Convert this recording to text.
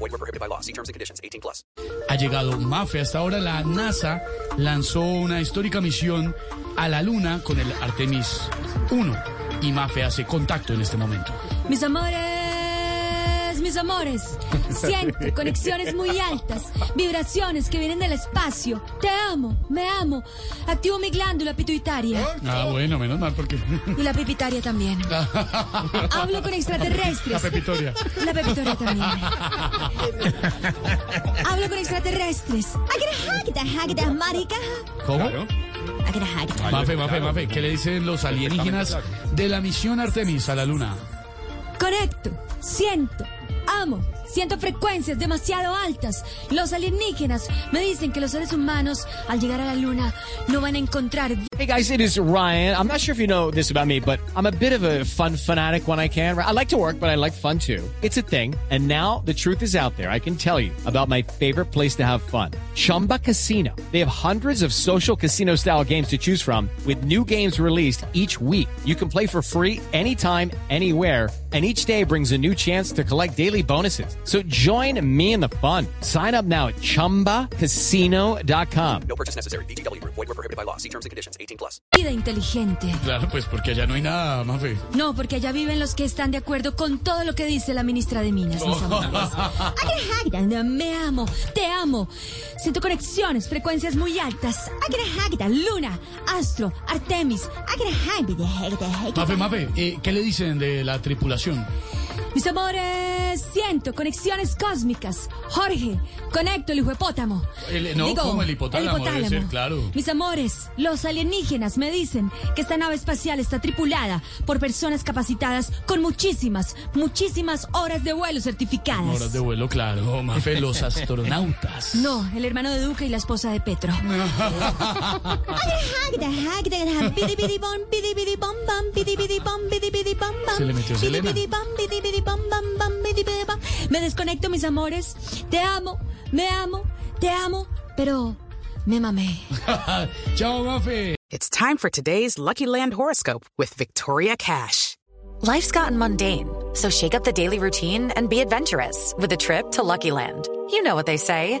Void were prohibited by law. See terms and conditions. 18 plus. Ha llegado Mafe. Hasta ahora la NASA lanzó una histórica misión a la Luna con el Artemis 1. Y Mafe hace contacto en este momento. Mis amores, mis amores, siento conexiones muy altas, vibraciones que vienen del espacio. Te amo, me amo. Activo mi glándula pituitaria Ah, bueno, menos mal porque... y la pipitaria también. Hablo con La extraterrestres. pepitoria. La pepitoria también. Hablo con extraterrestres. Marica. ¿Cómo? Mafe, Mafe, Mafe, ¿qué le dicen los alienígenas de la misión Artemis a la Luna? Conecto, siento, amo, siento frecuencias demasiado altas. Los alienígenas me dicen que los seres humanos, al llegar a la luna, no van a encontrar Hey guys, it is Ryan. I'm not sure if you know this about me, but I'm a bit of a fun fanatic when I can. I like to work, but I like fun too. It's a thing. And now the truth is out there. I can tell you about my favorite place to have fun. Chumba Casino. They have hundreds of social casino style games to choose from with new games released each week. You can play for free anytime, anywhere. And each day brings a new chance to collect daily bonuses. So join me in the fun. Sign up now at chumbacasino.com. No purchase necessary. BGW. Void were prohibited by law. See terms and conditions. 18 plus. vida inteligente. Claro, pues porque allá no hay nada, Mafe. No, porque allá viven los que están de acuerdo con todo lo que dice la ministra de Minas, mis amores. Me amo, te amo. Siento conexiones, frecuencias muy altas. Agradagda, luna, astro, Artemis. Agradagda. Mafe, Mafe, eh, ¿qué le dicen de la tripulación? Mis amores, siento conexiones cósmicas. Jorge, conecto el hipopótamo. El- no, como el hipotálamo, debe ser, claro. Mis amores, los alienígenas me dicen que esta nave espacial está tripulada por personas capacitadas con muchísimas, muchísimas horas de vuelo certificadas. Horas de vuelo, claro. Mafe, los astronautas. No, el hermano de Duque y la esposa de Petro. Se le metió Selena. Me desconecto, mis amores. Te amo, me amo, te amo, pero me mamé. Chao, Mafe. It's time for today's Lucky Land horoscope with Victoria Cash. Life's gotten mundane, so shake up the daily routine and be adventurous with a trip to Lucky Land. You know what they say.